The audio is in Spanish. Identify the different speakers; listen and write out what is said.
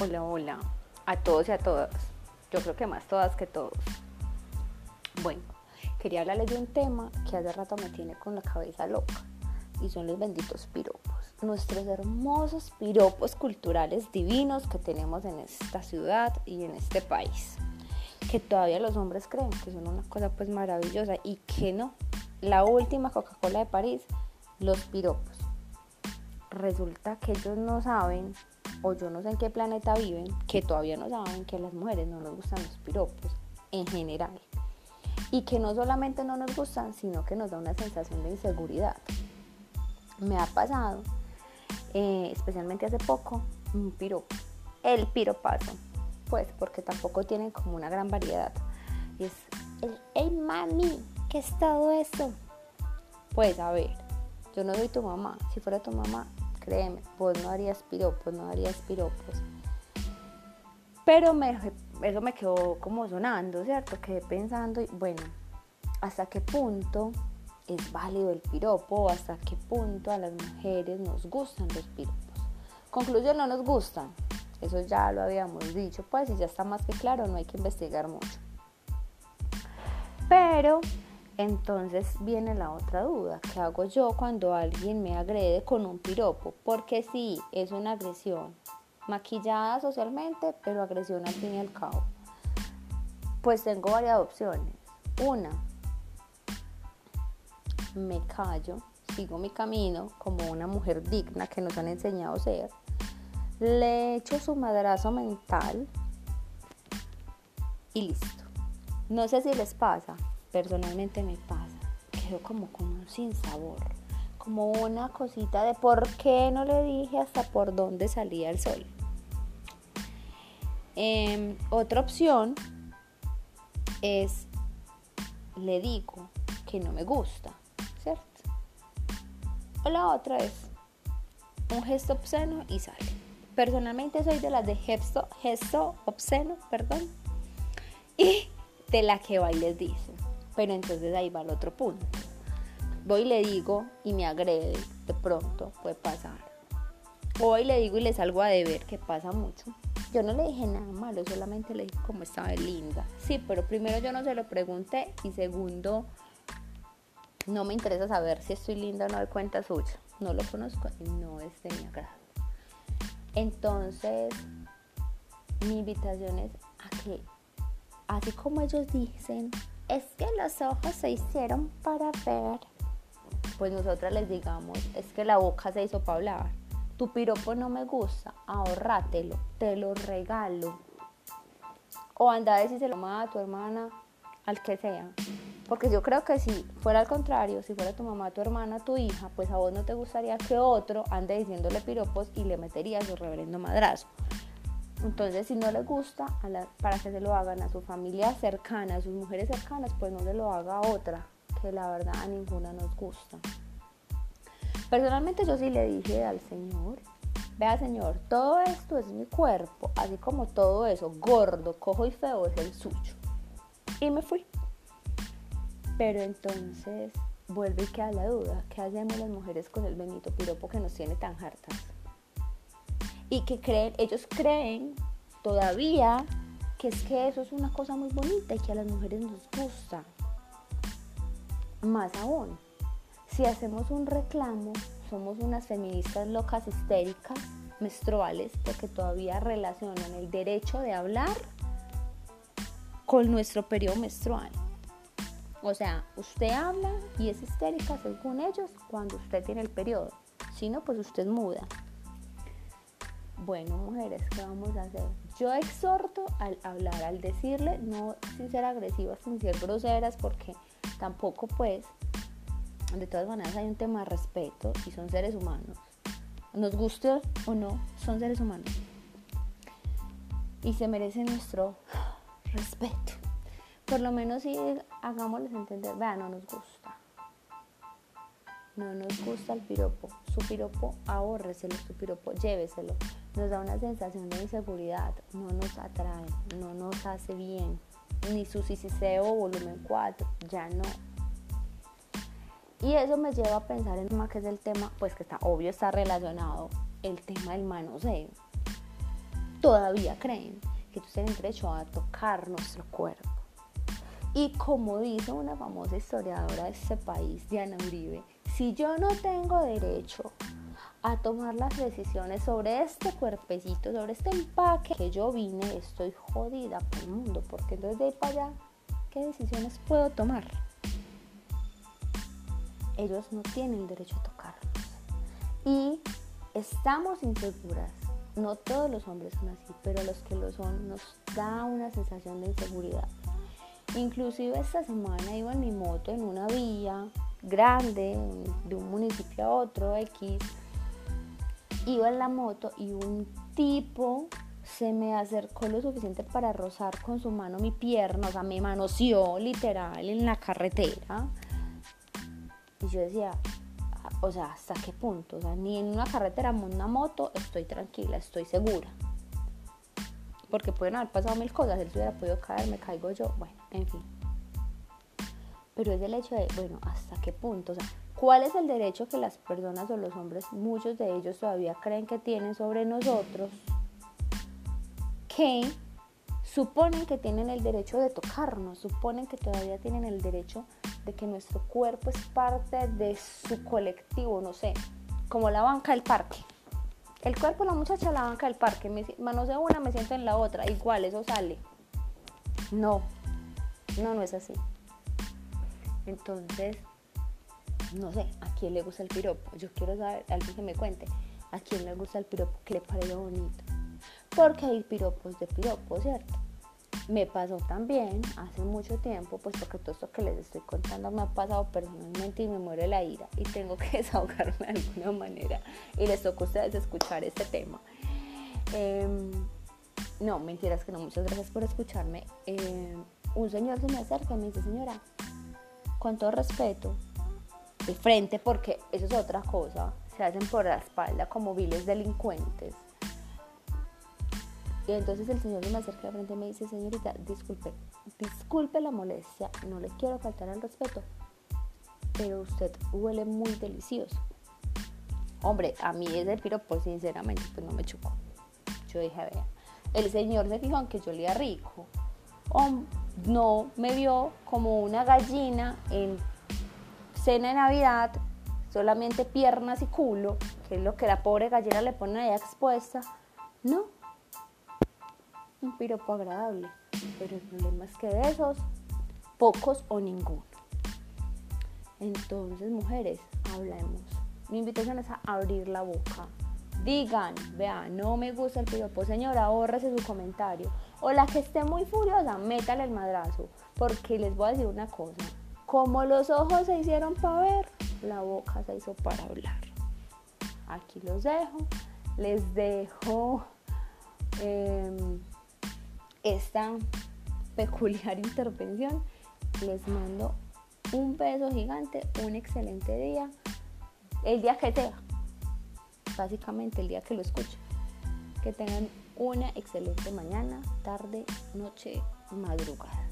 Speaker 1: Hola, hola, a todos y a todas. Yo creo que más todas que todos. Bueno, quería hablarles de un tema que hace rato me tiene con la cabeza loca y son los benditos piropos. Nuestros hermosos piropos culturales divinos que tenemos en esta ciudad y en este país. Que todavía los hombres creen que son una cosa pues maravillosa y que no. La última Coca-Cola de París, los piropos. Resulta que ellos no saben o yo no sé en qué planeta viven, que todavía no saben que a las mujeres no nos gustan los piropos en general. Y que no solamente no nos gustan, sino que nos da una sensación de inseguridad. Me ha pasado, eh, especialmente hace poco, un piropo, el piropazo, pues porque tampoco tienen como una gran variedad. Y es el, hey mami, ¿qué es todo eso? Pues a ver, yo no soy tu mamá, si fuera tu mamá créeme, vos no harías piropos, no harías piropos. Pero eso me quedó como sonando, ¿cierto? Quedé pensando, bueno, ¿hasta qué punto es válido el piropo? ¿Hasta qué punto a las mujeres nos gustan los piropos? Conclusión, no nos gustan. Eso ya lo habíamos dicho, pues, y ya está más que claro, no hay que investigar mucho. Pero entonces viene la otra duda, ¿qué hago yo cuando alguien me agrede con un piropo? Porque sí, es una agresión, maquillada socialmente, pero agresión al fin y al cabo. Pues tengo varias opciones. Una, me callo, sigo mi camino como una mujer digna que nos han enseñado a ser. Le echo su madrazo mental y listo. No sé si les pasa, personalmente me pasa. Quedo como con un sinsabor, como una cosita de por qué no le dije hasta por dónde salía el sol. Em, otra opción es, le digo que no me gusta, ¿cierto? O la otra es un gesto obsceno y sale. Personalmente soy de las de gesto, gesto obsceno, perdón, y de la que bailes dice. Pero entonces ahí va el otro punto. Voy y le digo y me agrede, de pronto puede pasar. Voy y le digo y le salgo a deber, que pasa mucho. Yo no le dije nada malo, solamente le dije cómo estaba linda. Sí, pero primero yo no se lo pregunté y segundo, no me interesa saber si estoy linda o no de cuenta suya. No lo conozco y no es de mi agrado. Entonces, mi invitación es a que, así como ellos dicen, es que los ojos se hicieron para ver. Pues nosotras les digamos, es que la boca se hizo para hablar. Tu piropo no me gusta, ahorrátelo, te lo regalo. O anda a decírselo a tu hermana, al que sea. Porque yo creo que si fuera al contrario, si fuera tu mamá, tu hermana, tu hija, pues a vos no te gustaría que otro ande diciéndole piropos y le metería su reverendo madrazo. Entonces, si no le gusta, para que se lo hagan a su familia cercana, a sus mujeres cercanas, pues no se lo haga a otra, que la verdad a ninguna nos gusta. Personalmente yo sí le dije al Señor, vea Señor, todo esto es mi cuerpo, así como todo eso, gordo, cojo y feo, es el suyo. Y me fui. Pero entonces vuelve y queda la duda, ¿qué hacemos las mujeres con el benito piropo que nos tiene tan hartas? Y que creen, ellos creen todavía que es que eso es una cosa muy bonita y que a las mujeres nos gusta. Más aún, si hacemos un reclamo, somos unas feministas locas histéricas, menstruales, porque todavía relacionan el derecho de hablar con nuestro periodo menstrual. O sea, usted habla y es histérica según ellos cuando usted tiene el periodo. Si no, pues usted muda. Bueno, mujeres, ¿qué vamos a hacer? Yo exhorto al hablar, al decirle, no sin ser agresivas, sin ser groseras, porque tampoco pues, de todas maneras hay un tema de respeto y son seres humanos. Nos guste o no, son seres humanos. Y se merecen nuestro respeto. Por lo menos si hagámosles entender, vean, no nos gusta. No nos gusta el piropo. Su piropo, ahórreselo, su piropo, lléveselo nos da una sensación de inseguridad, no nos atrae, no nos hace bien, ni su sisiseo volumen 4, ya no. Y eso me lleva a pensar en más que es el tema, pues que está obvio, está relacionado el tema del manoseo. todavía creen que tú tienes derecho a tocar nuestro cuerpo. Y como dice una famosa historiadora de este país, Diana Uribe, si yo no tengo derecho a tomar las decisiones sobre este cuerpecito, sobre este empaque que yo vine, estoy jodida por el mundo, porque entonces de ahí para allá, ¿qué decisiones puedo tomar? Ellos no tienen derecho a tocarlos. Y estamos inseguras. No todos los hombres son así, pero los que lo son nos da una sensación de inseguridad. Inclusive esta semana iba en mi moto en una vía grande, de un municipio a otro, X, iba en la moto y un tipo se me acercó lo suficiente para rozar con su mano mi pierna, o sea, me manoseó literal en la carretera. Y yo decía, ah, o sea, ¿hasta qué punto? O sea, ni en una carretera, en una moto, estoy tranquila, estoy segura. Porque pueden haber pasado mil cosas, él se hubiera podido caer, me caigo yo, bueno, en fin. Pero es el hecho de, bueno, ¿hasta qué punto? O sea, ¿Cuál es el derecho que las personas o los hombres, muchos de ellos todavía creen que tienen sobre nosotros? Que suponen que tienen el derecho de tocarnos, suponen que todavía tienen el derecho de que nuestro cuerpo es parte de su colectivo, no sé, como la banca del parque. El cuerpo la muchacha la banca del parque, manos de una, me siento en la otra, igual, eso sale. No, no, no es así. Entonces, no sé, ¿a quién le gusta el piropo? Yo quiero saber, alguien que me cuente, ¿a quién le gusta el piropo? ¿Qué le parece bonito? Porque hay piropos de piropo, ¿cierto? Me pasó también hace mucho tiempo, pues porque todo esto que les estoy contando me ha pasado personalmente y me muere la ira y tengo que desahogarme de alguna manera y les toca a ustedes escuchar este tema. Em, no, mentiras que no, muchas gracias por escucharme. Em, un señor se me acerca y me dice, señora, con todo respeto, de frente porque eso es otra cosa. Se hacen por la espalda como viles delincuentes. Y entonces el señor me acerca de frente y me dice, señorita, disculpe, disculpe la molestia, no le quiero faltar al respeto, pero usted huele muy delicioso. Hombre, a mí ese piropo sinceramente pues no me chocó. Yo dije, vea, el señor se fijó en que yo olía rico. O no me vio como una gallina en cena de Navidad, solamente piernas y culo, que es lo que la pobre gallina le pone ahí expuesta. No, un piropo agradable, pero el problema es que de esos, pocos o ninguno. Entonces, mujeres, hablemos. Mi invitación es a abrir la boca. Digan, vean, no me gusta el piropo, señora, ahórrese su comentario. O la que esté muy furiosa, métale el madrazo. Porque les voy a decir una cosa como los ojos se hicieron para ver, la boca se hizo para hablar. Aquí los dejo. Les dejo em, esta peculiar intervención. Les mando un beso gigante, un excelente día. El día que sea. Básicamente el día que lo escuchen. Que tengan una excelente mañana, tarde, noche, madrugada.